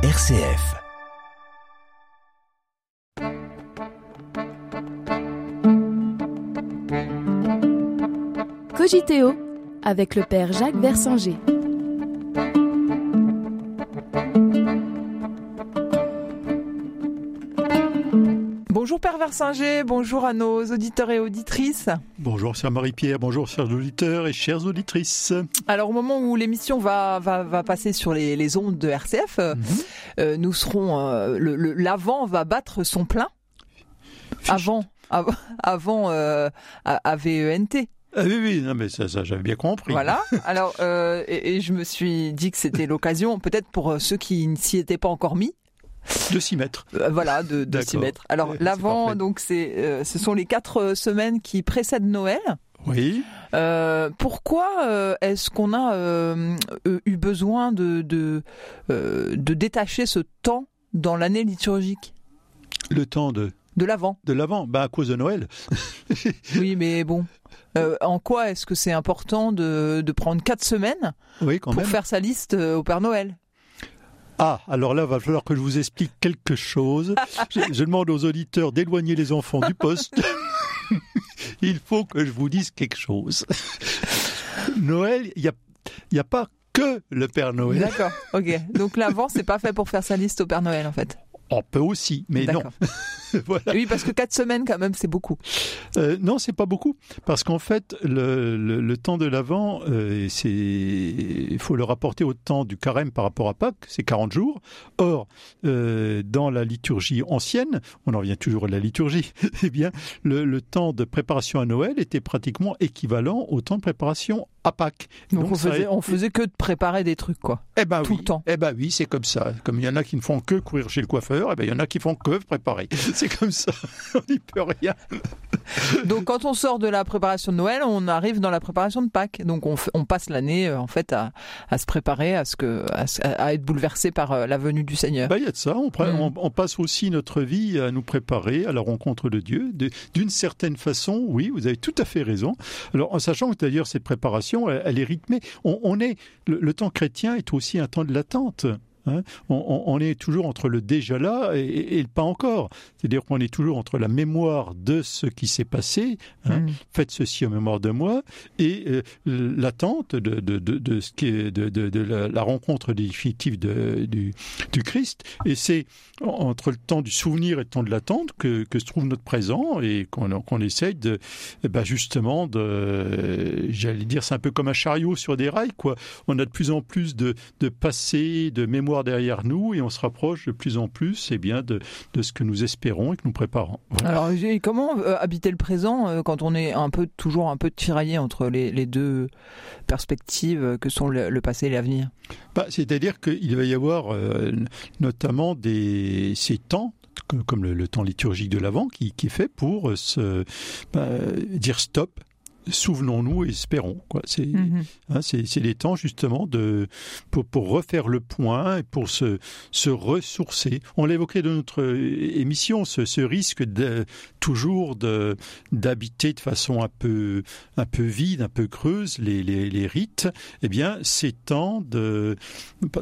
RCF. Cogiteo avec le père Jacques Versinger. Bonjour Père Versinger, bonjour à nos auditeurs et auditrices. Bonjour chère Marie-Pierre, bonjour chers auditeurs et chères auditrices. Alors au moment où l'émission va, va, va, passer sur les, les, ondes de RCF, euh, mm -hmm. euh, nous serons euh, l'avant va battre son plein. Fiche. Avant, avant, avant euh, AVENT. Ah oui, oui, non, mais ça, ça j'avais bien compris. Voilà. Alors, euh, et, et, je me suis dit que c'était l'occasion, peut-être pour ceux qui ne s'y étaient pas encore mis, de s'y mettre. Euh, voilà, de, de s'y mettre. Alors l'avant, donc c'est, euh, ce sont les quatre semaines qui précèdent Noël. Oui. Euh, pourquoi euh, est-ce qu'on a euh, eu besoin de, de, de détacher ce temps dans l'année liturgique? Le temps de? De l'avant. De l'avant, bah à cause de Noël. oui, mais bon. en quoi est-ce que c'est important de, de, prendre quatre semaines oui, pour même. faire sa liste au Père Noël? Ah, alors là, va falloir que je vous explique quelque chose. je, je demande aux auditeurs d'éloigner les enfants du poste. il faut que je vous dise quelque chose. Noël, il n'y a, y a pas que le Père Noël. D'accord, ok. Donc l'avant, c'est pas fait pour faire sa liste au Père Noël, en fait. On peut aussi, mais non. voilà. Oui, parce que quatre semaines, quand même, c'est beaucoup. Euh, non, c'est pas beaucoup, parce qu'en fait, le, le, le, temps de l'Avent, euh, c'est, il faut le rapporter au temps du carême par rapport à Pâques, c'est 40 jours. Or, euh, dans la liturgie ancienne, on en vient toujours à la liturgie, eh bien, le, le, temps de préparation à Noël était pratiquement équivalent au temps de préparation à Pâques. Donc, Donc on, faisait, on faisait que de préparer des trucs, quoi. Eh ben Tout oui. le temps. Eh ben oui, c'est comme ça. Comme il y en a qui ne font que courir chez le coiffeur, eh ben il y en a qui font que préparer. C'est comme ça. on n'y peut rien. Donc quand on sort de la préparation de Noël, on arrive dans la préparation de Pâques. Donc on, on passe l'année euh, en fait à, à, se préparer à ce que à, à être bouleversé par euh, la venue du Seigneur. Ben, il y a de ça. On, mmh. on, on, passe aussi notre vie à nous préparer à la rencontre de Dieu. D'une certaine façon, oui, vous avez tout à fait raison. Alors en sachant que d'ailleurs cette préparation, elle, elle est rythmée. On, on est le, le temps chrétien est aussi un temps de l'attente. Hein on, on, est toujours entre le déjà là et, et le pas encore. C'est-à-dire qu'on est toujours entre la mémoire de ce qui s'est passé, hein, mmh. faites ceci en mémoire de moi, et euh, l'attente de, de, de, de, ce qui est de, de, de la, la, rencontre définitive du, du Christ. Et c'est entre le temps du souvenir et le temps de l'attente que, que se trouve notre présent et qu'on qu essaye de, ben justement, de, j'allais dire, c'est un peu comme un chariot sur des rails, quoi. On a de plus en plus de, de passé, de mémoire derrière nous et on se rapproche de plus en plus eh bien, de, de ce que nous espérons et que nous préparons. Voilà. Alors, comment euh, habiter le présent euh, quand on est un peu, toujours un peu tiraillé entre les, les deux perspectives que sont le, le passé et l'avenir? Bah, C'est-à-dire qu'il va y avoir euh, notamment des, ces temps comme le, le, temps liturgique de l'Avent, qui, qui, est fait pour se bah, dire stop, souvenons-nous et espérons. C'est mm -hmm. hein, les temps justement de, pour, pour, refaire le point et pour se, se ressourcer. On l'évoquait dans notre émission, ce, ce risque de, toujours d'habiter de, façon un peu, un peu vide, un peu creuse les, les, les rites. Eh bien, c'est temps de...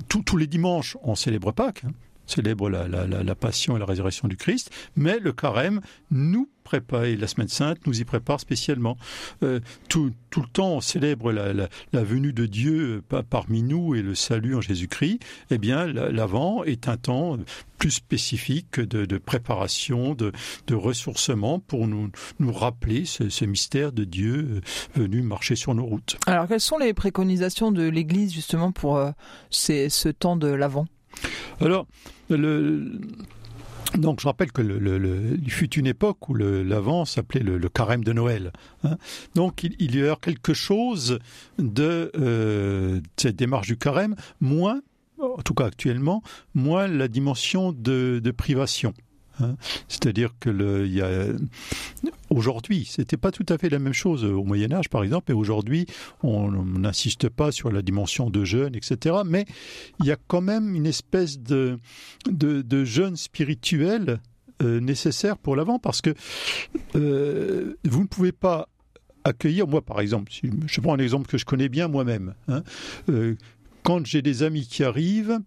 Tous les dimanches, on célèbre Pâques. Hein célèbre la, la, la, passion et la résurrection du Christ, mais le carême nous prépare, et la semaine sainte nous y prépare spécialement. Euh, tout, tout, le temps, on célèbre la, la venue de Dieu parmi nous et le salut en Jésus-Christ. Eh bien, l'avant est un temps plus spécifique de, de préparation, de, de, ressourcement pour nous, nous rappeler ce, ce, mystère de Dieu venu marcher sur nos routes. Alors, quelles sont les préconisations de l'Église justement pour euh, ce temps de l'avant? Alors, donc je rappelle que il fut une époque où l'avant s'appelait le, carême de Noël. Hein. Donc il, y a quelque chose de euh, cette démarche du carême, moins, en tout cas actuellement, moins la dimension de, de privation. Hein. C'est-à-dire que le, y a aujourd'hui, c'était pas tout à fait la même chose au Moyen Âge, par exemple, et aujourd'hui, on n'insiste pas sur la dimension de jeûne, etc. Mais il y a quand même une espèce de de, jeûne spirituel euh, nécessaire pour l'avant, parce que euh, vous ne pouvez pas accueillir, moi par exemple, je prends un exemple que je connais bien moi-même, hein, euh, quand j'ai des amis qui arrivent,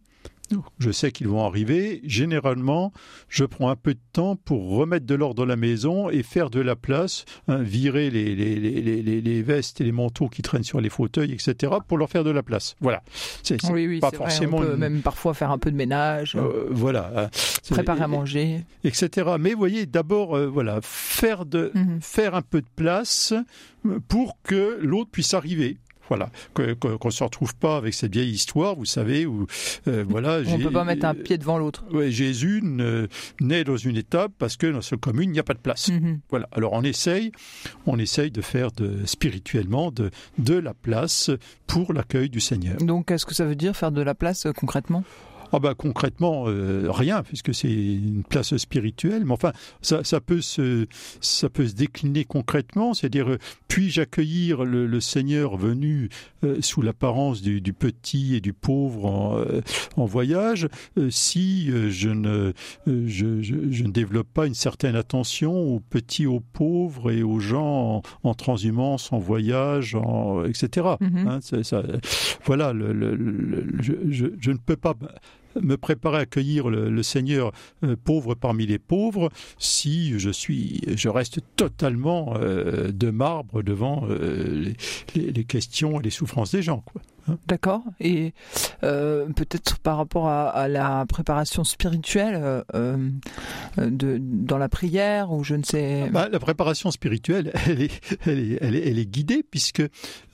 je sais qu'ils vont arriver. Généralement, je prends un peu de temps pour remettre de l'ordre dans la maison et faire de la place, hein, virer les, les, les, les, vestes et les manteaux qui traînent sur les fauteuils, etc., pour leur faire de la place. Voilà. C'est oui, oui, pas forcément. Vrai, on peut même parfois faire un peu de ménage. Euh, voilà. Hein. Préparer à manger. Etc. Mais vous voyez, d'abord, euh, voilà, faire, de, mhm. faire un peu de place pour que l'autre puisse arriver. Voilà, qu'on ne se retrouve pas avec cette vieille histoire, vous savez, où euh, voilà. On ne peut pas mettre un pied devant l'autre. Ouais, Jésus naît dans une étape parce que dans cette commune il n'y a pas de place. Mhm. Voilà. Alors on essaye, on essaye de faire de, spirituellement de, de la place pour l'accueil du Seigneur. Donc, qu'est-ce que ça veut dire faire de la place euh, concrètement? Ah bah concrètement euh, rien puisque c'est une place spirituelle. Mais enfin ça, ça, peut se ça peut se décliner concrètement. C'est-à-dire puis-je accueillir le, Seigneur venu euh, sous l'apparence du, du, petit et du pauvre en, euh, en voyage si je ne je, je, je, ne développe pas une certaine attention aux petits aux pauvres et aux gens en, transhumance en voyage en, etc mm-hmm. hein, ça, voilà le, le, je, je ne peux pas me préparer à accueillir le, Seigneur euh, pauvre parmi les pauvres si je suis, je reste totalement euh, de marbre devant euh, les, questions et les souffrances des gens. Quoi. Hein. D'accord. Et peut-être par rapport à, la préparation spirituelle de, dans la prière ou je ne sais. Ah bah, la préparation spirituelle, elle est, elle est, elle est, guidée puisque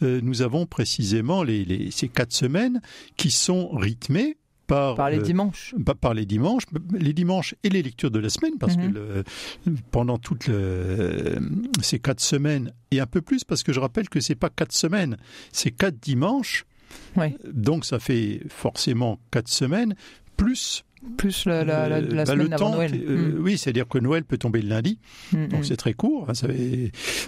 nous avons précisément les, ces quatre semaines qui sont rythmées par, les dimanches. par les dimanches, les dimanches et les lectures de la semaine, parce que mhm. pendant toutes ces quatre semaines et un peu plus, parce que je rappelle que c'est pas quatre semaines, c'est quatre dimanches. Donc ça fait forcément quatre semaines plus plus la, la, la, la euh, bah, semaine avant Noël. Euh, hmm. Oui, c'est-à-dire que Noël peut tomber le lundi, hmm, donc hmm. c'est très court. Hein, ça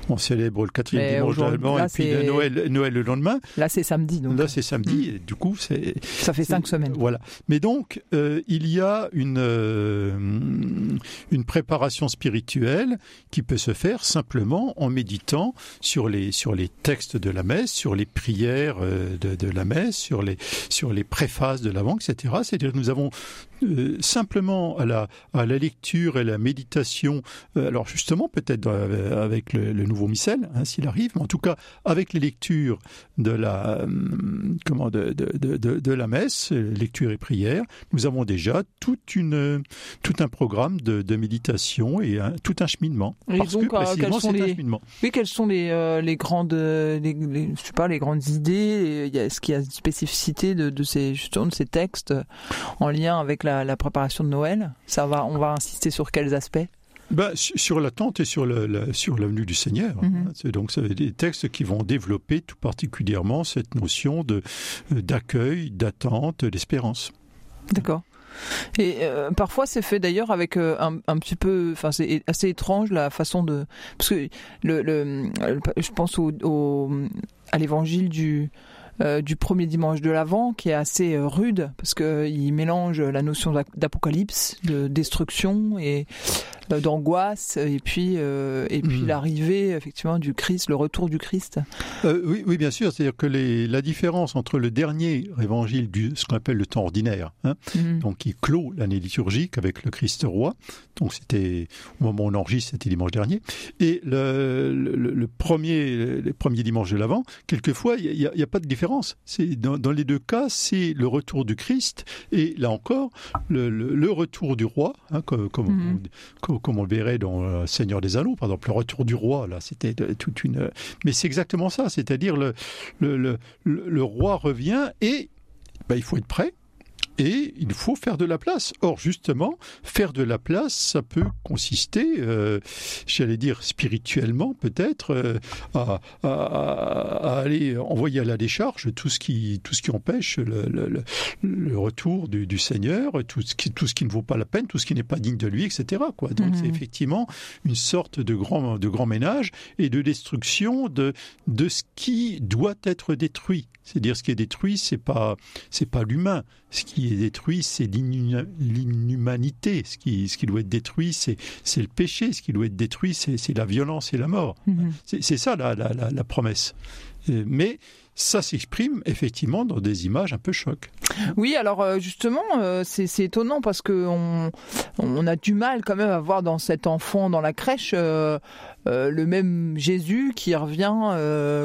on célèbre le quatrième dimanche d'Allemand et puis Noël, Noël le lendemain. Là, c'est samedi. Donc. Là, c'est samedi. Et du coup, c'est ça fait cinq semaines. Voilà. Mais donc, euh, il y a une une préparation spirituelle qui peut se faire simplement en méditant sur les sur les textes de la messe, sur les prières de, de la messe, sur les sur les préfaces de l'avant, etc. C'est-à-dire que nous avons euh, simplement à la, à la lecture et la méditation, euh, alors justement peut-être euh, avec le, nouveau missel, hein, s'il arrive, mais en tout cas avec les lectures de la, comment, de, de, de, de, la messe, lecture et prière, nous avons déjà toute une, tout un programme de, méditation et tout un cheminement. Et parce donc, que, quels sont les, oui, quelles sont les, les grandes, les, je sais pas, les grandes idées Est-ce qu'il y a une spécificité de, de ces, justement, de ces textes en lien avec la, préparation de Noël Ça va, on va insister sur quels aspects? Ben, sur l'attente et sur la, sur l'avenue du Seigneur. C'est donc ça des textes qui vont développer tout particulièrement cette notion de euh, d'accueil, d'attente, d'espérance. D'accord. Et euh, parfois c'est fait d'ailleurs avec euh, un, petit peu, enfin c'est assez étrange la façon de, parce que le, le je pense au à l'évangile du euh, du premier dimanche de l'Avent, qui est assez euh, rude, parce qu'il euh, mélange la notion d'apocalypse, de destruction et d'angoisse, et puis, et puis hmm. l'arrivée effectivement du Christ, le retour du Christ. oui, oui, bien sûr. C'est-à-dire que les, la différence entre le dernier évangile du ce qu'on appelle le temps ordinaire, hein, hmm. donc qui clôt l'année liturgique avec le Christ roi, donc c'était au moment où on enregistre, c'était dimanche dernier, et le, le, premier, les premiers dimanches de l'Avent, quelquefois il n'y a, a, pas de différence c'est dans, les deux cas, c'est le retour du Christ et là encore le, retour du roi, hein, comme, mhm. comme, on, le verrait dans euh, Seigneur des Anneaux, par exemple, le retour du roi. Là, c'était toute une. Mais c'est exactement ça, c'est-à-dire le, le, roi revient et ben, il faut être prêt et il faut faire de la place. Or, justement, faire de la place, ça peut consister, euh, j'allais dire spirituellement peut-être, euh, à, à, aller envoyer à la décharge tout ce qui, tout ce qui empêche le, le, le retour du, du, Seigneur, tout ce, qui, tout ce qui ne vaut pas la peine, tout ce qui n'est pas digne de lui, etc. Quoi. Donc, c'est mhm. effectivement une sorte de grand, de grand ménage et de destruction de, de ce qui doit être détruit. C'est-à-dire ce qui est détruit, c'est pas c'est pas l'humain. Ce qui est détruit, c'est l'inhumanité. Ce qui, ce qui doit être détruit, c'est le péché. Ce qui doit être détruit, c'est la violence et la mort. Mhm. C'est ça la, la, la, promesse. mais ça s'exprime effectivement dans des images un peu choc. Oui, alors euh, justement, euh, c'est étonnant parce que on, on, a du mal quand même à voir dans cet enfant dans la crèche euh, le même Jésus qui revient,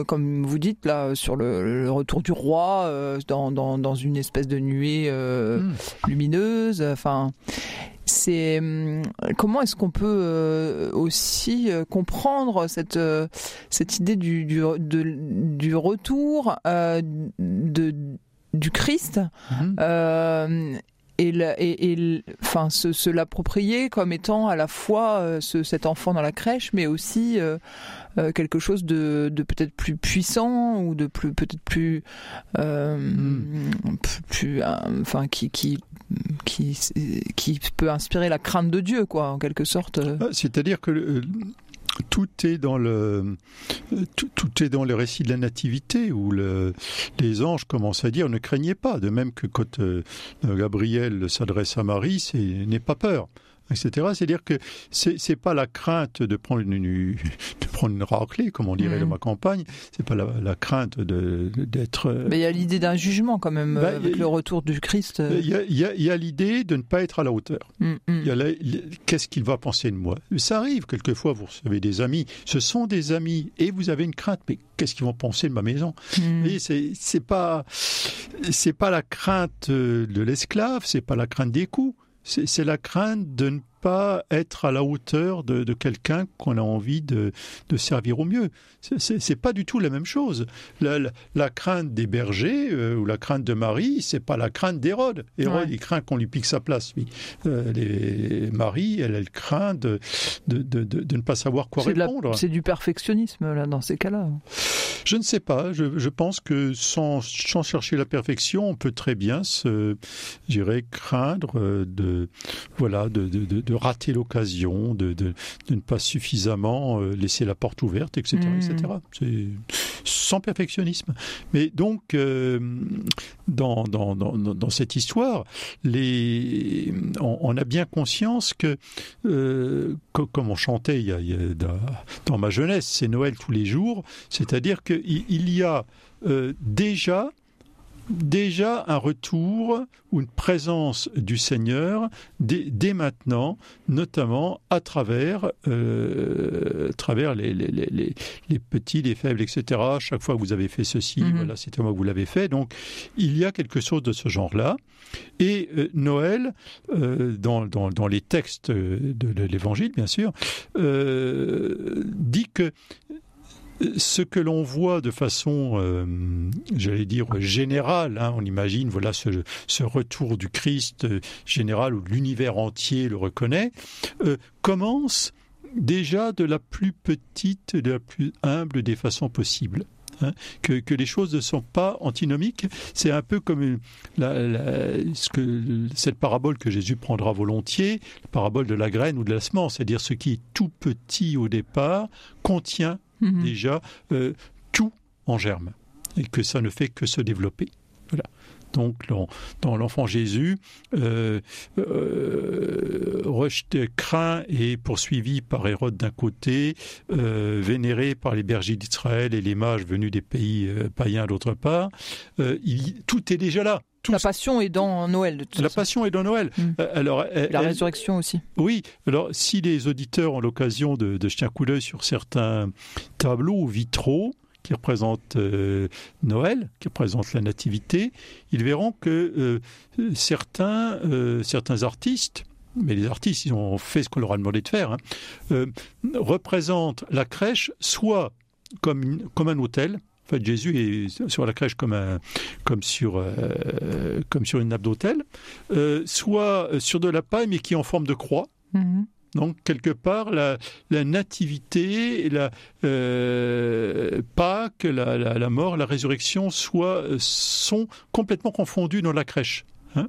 comme vous dites là, sur le, retour du roi dans, dans, dans, une espèce de nuée hmm. lumineuse. Enfin, c'est hum, comment est-ce qu'on peut euh, aussi euh, comprendre cette euh, cette idée du du, du retour de du Christ? Mhm et, et, enfin se, l'approprier comme étant à la fois euh, ce, cet enfant dans la crèche, mais aussi euh, euh, quelque chose de, de peut-être plus puissant ou de plus peut-être plus, hmm. plus, enfin qui qui qui qui peut inspirer la crainte de Dieu, quoi, en quelque sorte. C'est-à-dire que tout est dans le récit de la nativité où le, les anges commencent à dire ne craignez pas de même que quand euh, Gabriel s'adresse à Marie c'est n'aie pas peur etc. C'est-à-dire que c'est pas la crainte de prendre une, de prendre une raclée, comme on dirait dans ma campagne. C'est pas la, crainte de d'être. Euh, Mais il y a l'idée d'un jugement quand même bah, avec le retour du Christ. Il y a, l'idée de ne pas être à la hauteur. Mm, mm. Qu'est-ce qu'il va penser de moi? Ça arrive quelquefois. Vous avez des amis. Ce sont des amis et vous avez une crainte. Mais qu'est-ce qu'ils vont penser de ma maison? Mm. Et c'est c'est pas c'est pas la crainte de l'esclave. C'est pas la crainte des coups c'est la crainte de ne pas être à la hauteur de, quelqu'un qu'on a envie de, servir au mieux. C'est pas du tout la même chose. La, crainte des bergers euh, ou la crainte de Marie, c'est pas la crainte d'Hérode. Hérode, il craint qu'on lui pique sa place. Oui. Euh, les, Marie, elle, elle craint de, de, ne pas savoir quoi répondre. C'est du perfectionnisme là dans ces cas-là. Je ne sais pas. Je, pense que sans, chercher la perfection, on peut très bien se, craindre euh, de, voilà, de, de rater l'occasion, de, ne pas suffisamment euh, laisser la porte ouverte, etc., etc. C'est sans perfectionnisme. Mais donc, euh, dans, dans, dans, dans, cette histoire, les, on, a bien conscience que, euh, comme on chantait il y a, dans ma jeunesse, c'est Noël tous les jours, c'est-à-dire qu'il il y a déjà déjà un retour ou une présence du Seigneur dès, maintenant, notamment à travers, euh, travers les, les, petits, les faibles, etc. Chaque fois que vous avez fait ceci, mhm. voilà, c'était moi que vous l'avez fait. Donc, il y a quelque chose de ce genre-là. Et euh, Noël, euh, dans, dans, les textes de l'Évangile, bien sûr, dit que ce que l'on voit de façon, euh, j'allais dire, générale, hein, on imagine voilà ce, retour du Christ euh, général où l'univers entier le reconnaît, euh, commence déjà de la plus petite, de la plus humble des façons possibles. Hein, que, les choses ne sont pas antinomiques. C'est un peu comme que, cette parabole que Jésus prendra volontiers, la parabole de la graine ou de la semence, c'est-à-dire ce qui est tout petit au départ contient Mhm. déjà euh, tout en germe et que ça ne fait que se développer. Voilà. Donc dans, l'enfant Jésus, euh, euh, rejeté, craint et poursuivi par Hérode d'un côté, euh, vénéré par les bergers d'Israël et les mages venus des pays païens d'autre part, tout est déjà là. La passion est dans Noël. la passion est dans Noël. Mm. Alors, la résurrection aussi. Oui. Alors, si les auditeurs ont l'occasion de, de jeter un coup d'œil sur certains tableaux ou vitraux, qui représente euh, Noël, qui représente la nativité, ils verront que euh, certains, euh, certains artistes, mais les artistes, ils ont fait ce qu'on leur a demandé de faire, hein, représentent la crèche soit comme, comme un hôtel, fait, Jésus est sur la crèche comme, un, comme, sur, comme sur une nappe d'hôtel, soit sur de la paille, mais qui est en forme de croix. Mm-hmm. Donc, quelque part, la, nativité, la euh, Pâques, la, la, mort, la résurrection sont complètement confondus dans la crèche. Hein.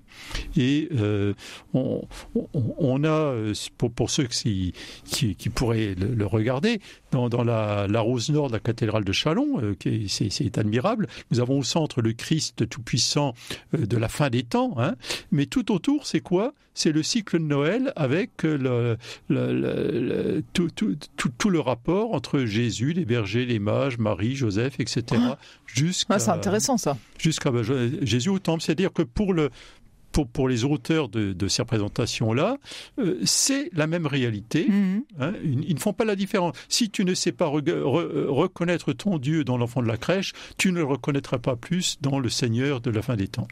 et euh, on, on, a, pour, pour ceux qui, qui, qui pourraient le, regarder, dans, dans la, la, rose nord de la cathédrale de Chalon, euh, c'est admirable, nous avons au centre le Christ tout-puissant euh, de la fin des temps, hein, mais tout autour, c'est quoi? C'est le cycle de Noël avec le, le, tout, tout, tout, le rapport entre Jésus, les bergers, les mages, Marie, Joseph, etc. Ah. Jusqu'à, ah, c'est intéressant ça. Jusqu'à bah, Jésus au temple, c'est-à-dire que pour le pour, pour les auteurs de, de ces représentations-là, euh, c'est la même réalité. Mhm. Hein, ils, ne font pas la différence. Si tu ne sais pas reconnaître ton Dieu dans l'enfant de la crèche, tu ne le reconnaîtras pas plus dans le Seigneur de la fin des temps.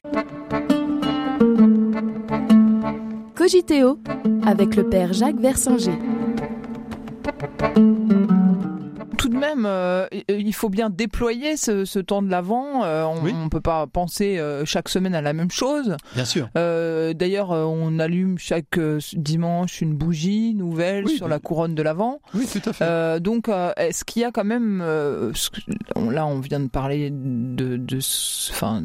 Cogiteo avec le Père Jacques Versinger même, euh, il faut bien déployer ce, temps de l'avant. Euh, on ne peut pas penser euh, chaque semaine à la même chose. Bien sûr. D'ailleurs, on allume chaque dimanche une bougie nouvelle sur la couronne de l'avant. Oui, tout à fait. donc, est-ce qu'il y a quand même, là, on vient de parler de, de fin,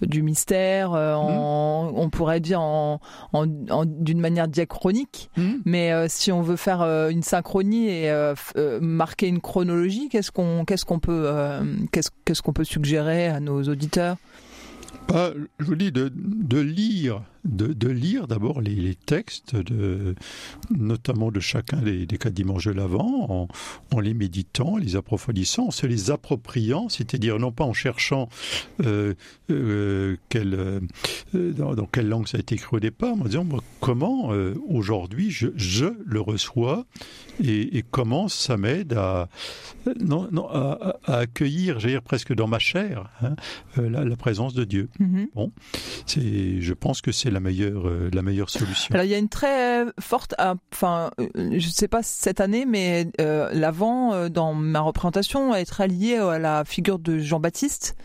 du mystère, en, mhm. on pourrait dire en, en, d'une manière diachronique. Mhm. Mais si on veut faire une synchronie et marquer une chronologie, qu'est-ce qu'on qu'est-ce qu'on peut euh, qu'est-ce qu'on peut suggérer à nos auditeurs? Je vous dis de lire de, lire d'abord les, textes, de, notamment de chacun des, des quatre dimanches de l'Avent, en, les méditant, les approfondissant, en se les appropriant, c'est-à-dire non pas en cherchant euh, euh, quelle, euh, dans, quelle langue ça a été écrit au départ, mais en disant comment aujourd'hui je, je, le reçois et, comment ça m'aide à, non, non, à, accueillir, j'allais dire presque dans ma chair, hein, la, la, présence de Dieu. Mm-hmm. Bon, c'est, je pense que c'est la meilleure, euh, la meilleure solution. Alors il y a une très forte, euh, enfin, euh, je sais pas cette année, mais l'avant dans ma représentation est très lié à la figure de Jean-Baptiste,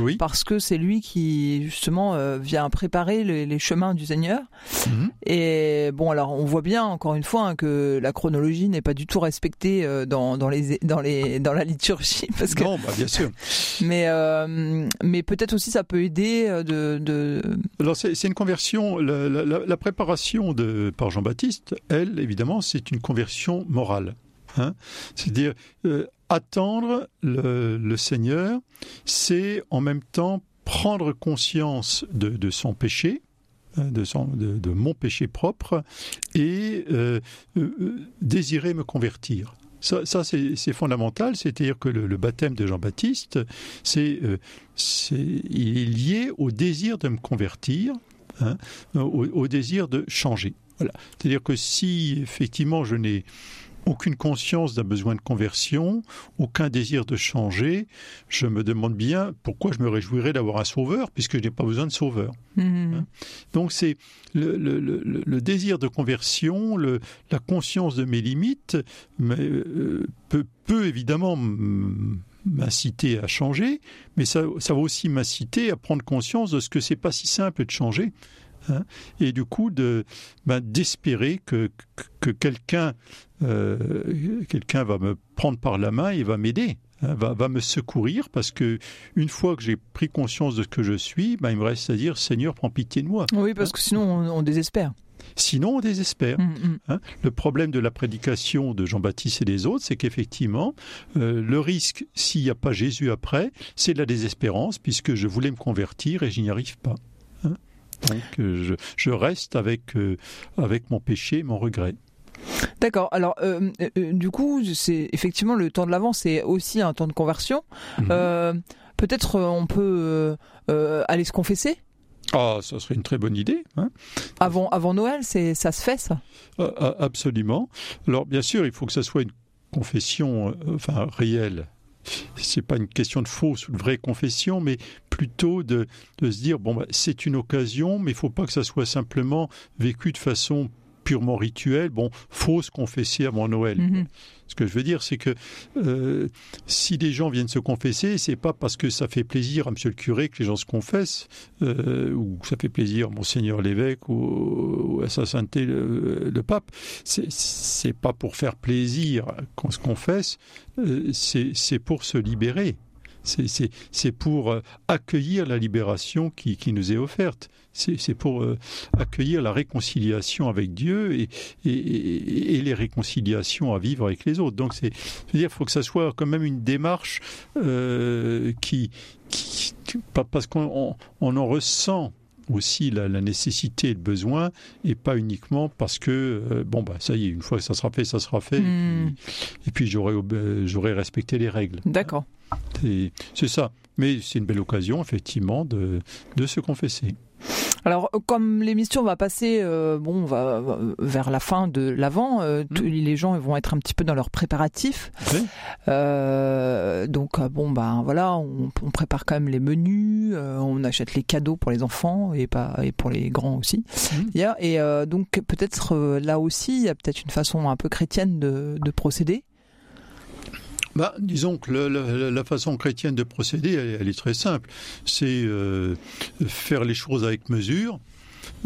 oui. parce que c'est lui qui justement vient préparer les, chemins du Seigneur. Mhm. Et bon, alors on voit bien encore une fois hein, que la chronologie n'est pas du tout respectée dans, dans les dans les dans la liturgie, parce que non, bah, bien sûr. Mais mais peut-être aussi ça peut aider de. de... Alors c'est une conversion la, préparation de, par Jean-Baptiste, elle, évidemment, c'est une conversion morale. Hein. C'est-à-dire, euh, attendre le, Seigneur, c'est en même temps prendre conscience de, son péché, hein, de, mon péché propre, et euh, euh, désirer me convertir. Ça, c'est fondamental, c'est-à-dire que le, baptême de Jean-Baptiste, c'est, il est lié au désir de me convertir, Hein, au, désir de changer. Voilà. C'est-à-dire que si effectivement je n'ai aucune conscience d'un besoin de conversion, aucun désir de changer, je me demande bien pourquoi je me réjouirais d'avoir un sauveur puisque je n'ai pas besoin de sauveur. Mmh. Hein. Donc c'est le, désir de conversion, la conscience de mes limites mais, euh, peut, peut, évidemment m'inciter à changer, mais ça, ça va aussi m'inciter à prendre conscience de ce que c'est pas si simple de changer. Hein, et du coup de ben, d'espérer que, que quelqu'un euh, quelqu'un va me prendre par la main et va m'aider hein, va, va, me secourir parce que une fois que j'ai pris conscience de ce que je suis ben, il me reste à dire Seigneur prends pitié de moi oui parce que sinon on désespère Sinon, on désespère. Mm, mm. Hein. le problème de la prédication de Jean-Baptiste et des autres, c'est qu'effectivement, euh, le risque, s'il n'y a pas Jésus après, c'est la désespérance, puisque je voulais me convertir et je n'y arrive pas. Hein. Donc, euh, je, reste avec, euh, avec mon péché, mon regret. D'accord. Alors, du coup, c'est effectivement le temps de l'avant, c'est aussi un temps de conversion. Mm-hmm. Peut-être on peut aller se confesser ah, ça serait une très bonne idée. Hein. avant, avant Noël, c'est, ça se fait, ça? Ah, ah, Absolument. Alors, bien sûr, il faut que ça soit une confession euh, enfin, réelle. C'est pas une question de fausse ou de vraie confession, mais plutôt de, de se dire bon, bah, c'est une occasion, mais il faut pas que ça soit simplement vécu de façon purement rituel, bon, faut se confesser avant Noël. Mhm. Ce que je veux dire, c'est que euh, si des gens viennent se confesser, c'est pas parce que ça fait plaisir à Monsieur le curé que les gens se confessent, euh, ou que ça fait plaisir à Monseigneur l'évêque ou, à sa sainteté le, pape. C'est pas pour faire plaisir qu'on se confesse, euh, c'est pour se libérer C'est pour euh, accueillir la libération qui, qui nous est offerte. C'est pour euh, accueillir la réconciliation avec Dieu et, et, et, les réconciliations à vivre avec les autres. Donc, c'est, dire, il faut que ça soit quand même une démarche euh, qui, qui, parce qu'on on en ressent aussi la, nécessité et le besoin, et pas uniquement parce que, euh, bon, bah, ça y est, une fois que ça sera fait, ça sera fait, et puis, hmm. j'aurais respecté les règles. D'accord. C'est ça. Mais c'est une belle occasion, effectivement, de, de se confesser. Alors, comme l'émission va passer, euh, bon, va, vers la fin de l'avant, euh, mmh. les gens vont être un petit peu dans leurs préparatifs. Euh, donc, bon, ben voilà, on, prépare quand même les menus, on achète les cadeaux pour les enfants et pas et pour les grands aussi. Mmh. Et donc, peut-être là aussi, il y a peut-être une façon un peu chrétienne de, de procéder. Bah, disons que la, façon chrétienne de procéder, elle, est très simple. C'est euh, faire les choses avec mesure,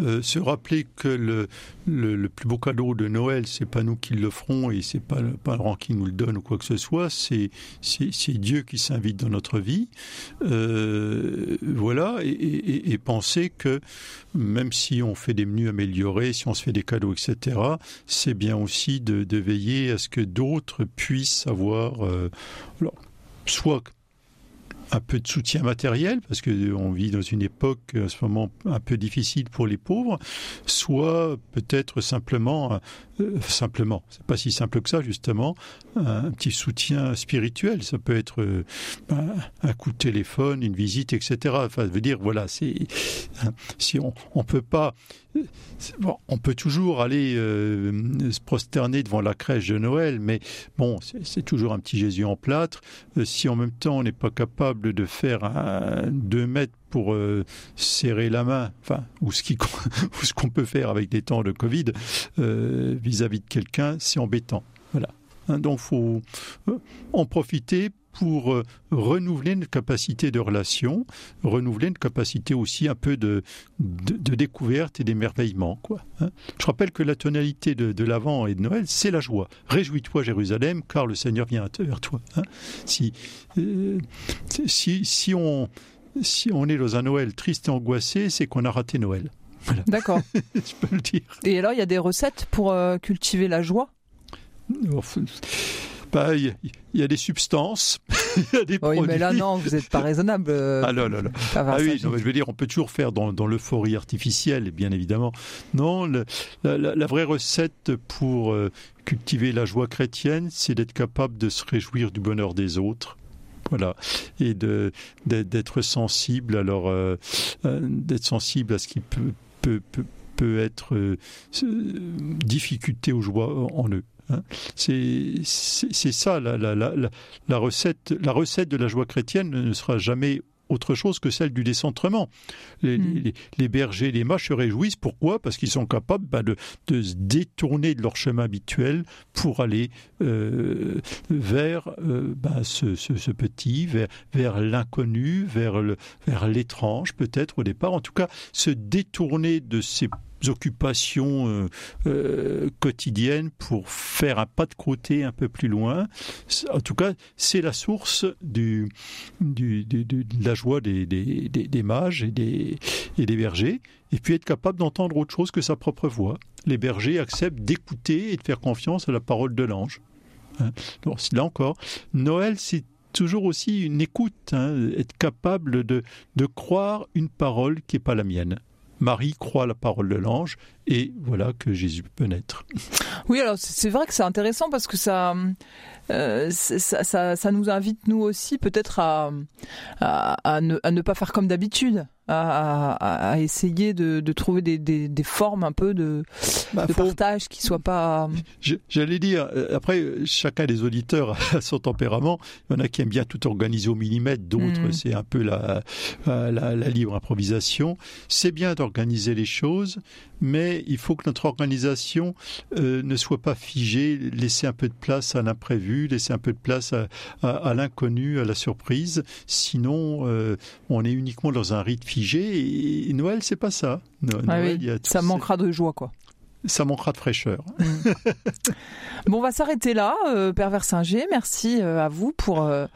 euh, se rappeler que le, le, plus beau cadeau de Noël, c'est pas nous qui le ferons et c'est pas le parent qui nous le donne ou quoi que ce soit, c'est c'est Dieu qui s'invite dans notre vie, euh, voilà, et, penser que même si on fait des menus améliorés, si on se fait des cadeaux, etc., c'est bien aussi de, veiller à ce que d'autres puissent avoir, euh, soit un peu de soutien matériel, parce qu'on vit dans une époque, à ce moment, un peu difficile pour les pauvres, soit peut-être simplement euh, simplement. C'est pas si simple que ça, justement. Un, petit soutien spirituel, ça peut être euh, ben, un coup de téléphone, une visite, etc. Enfin, veut dire, voilà, c'est hein, si on peut pas, bon, on peut toujours aller euh, se prosterner devant la crèche de Noël, mais bon, c'est toujours un petit Jésus en plâtre. si en même temps on n'est pas capable de faire un, deux mètres pour euh, serrer la main, enfin, ou ce qu'on peut faire avec des temps de Covid euh, vis-à-vis de quelqu'un, c'est embêtant. Voilà. Hein, donc, faut euh, en profiter pour renouveler une capacité de relation, renouveler une capacité aussi un peu de, de, découverte et d'émerveillement. Quoi, hein. Je rappelle que la tonalité de, l'Avent et de Noël, c'est la joie. Réjouis-toi Jérusalem, car le Seigneur vient vers toi. Hein. Si, si, si on si on est dans un Noël triste et angoissé, c'est qu'on a raté Noël. D'accord. Je peux le dire. Et alors, il y a des recettes pour euh, cultiver la joie? Bah, il y, a des substances, il y a des oui, mais là, non, vous n'êtes pas raisonnable. Euh, ah, non, non, non. Ah oui, je veux dire, on peut toujours faire dans, l'euphorie artificielle, bien évidemment. Non, la, vraie recette pour euh, cultiver la joie chrétienne, c'est d'être capable de se réjouir du bonheur des autres voilà, et de d'être sensible, alors euh, euh, d'être sensible à ce qui peut peut, peut, être euh, difficulté ou joie en eux. Hein. C'est ça la, la, la, la, recette. La recette de la joie chrétienne ne sera jamais autre chose que celle du décentrement. Les, hmm. bergers, les mâches se réjouissent. Pourquoi? Parce qu'ils sont capables bah, de, se détourner de leur chemin habituel pour aller euh, vers euh, bah, ce, petit, vers, vers l'inconnu, vers l'étrange peut-être au départ. En tout cas, se détourner de ces occupations euh, euh, quotidiennes pour faire un pas de côté un peu plus loin. En tout cas, c'est la source de la joie des, mages et des, bergers, et puis être capable d'entendre autre chose que sa propre voix. Les bergers acceptent d'écouter et de faire confiance à la parole de l'ange. Hein. Là encore, Noël, c'est toujours aussi une écoute, hein, être capable de croire une parole qui n'est pas la mienne. Marie croit la parole de l'ange et voilà que Jésus peut naître. Oui, alors c'est vrai que c'est intéressant parce que ça, euh, ça, ça, nous invite nous aussi peut-être à, à, ne, à, pas faire comme d'habitude, à, essayer de, trouver des, des, formes un peu de, bah, de partage qui soient pas. J'allais dire, euh, après, chacun des auditeurs a son tempérament. Il y en a qui aiment bien tout organiser au millimètre, d'autres mm. c'est un peu la, la, la libre improvisation. C'est bien d'organiser les choses, mais il faut que notre organisation euh, ne soit pas figée, laisser un peu de place à l'imprévu, laisser un peu de place à, l'inconnu, à la surprise. Sinon, euh, on est uniquement dans un rite figé. Et, Noël, c'est pas ça. Ah ça manquera de joie, quoi. Ça manquera de fraîcheur. bon, on va s'arrêter là, euh, Père Singer. Merci euh, à vous pour euh,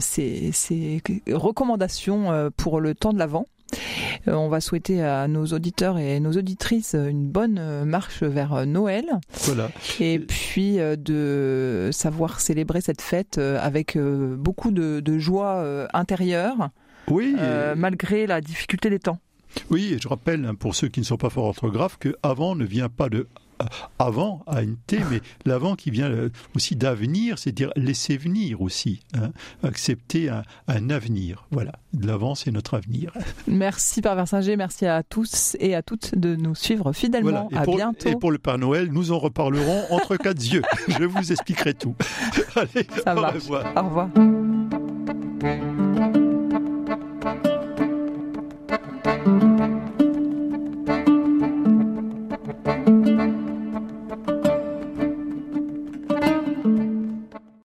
ces, ces, recommandations pour le temps de l'Avent. On va souhaiter à nos auditeurs et nos auditrices une bonne marche vers Noël. Voilà. Et puis de savoir célébrer cette fête avec beaucoup de, de joie intérieure. Oui. malgré la difficulté des temps. Oui, et je rappelle hein, pour ceux qui ne sont pas fort orthographes que avant ne vient pas de euh, avant à une T, mais l'avant qui vient euh, aussi d'avenir, c'est-à-dire laisser venir aussi, hein, accepter un, avenir. Voilà, l'avant c'est notre avenir. Merci Père Versinger, merci à tous et à toutes de nous suivre fidèlement. à bientôt. Et pour le Père Noël, nous en reparlerons entre quatre yeux. Je vous expliquerai tout. Allez, Ça au revoir. Au revoir.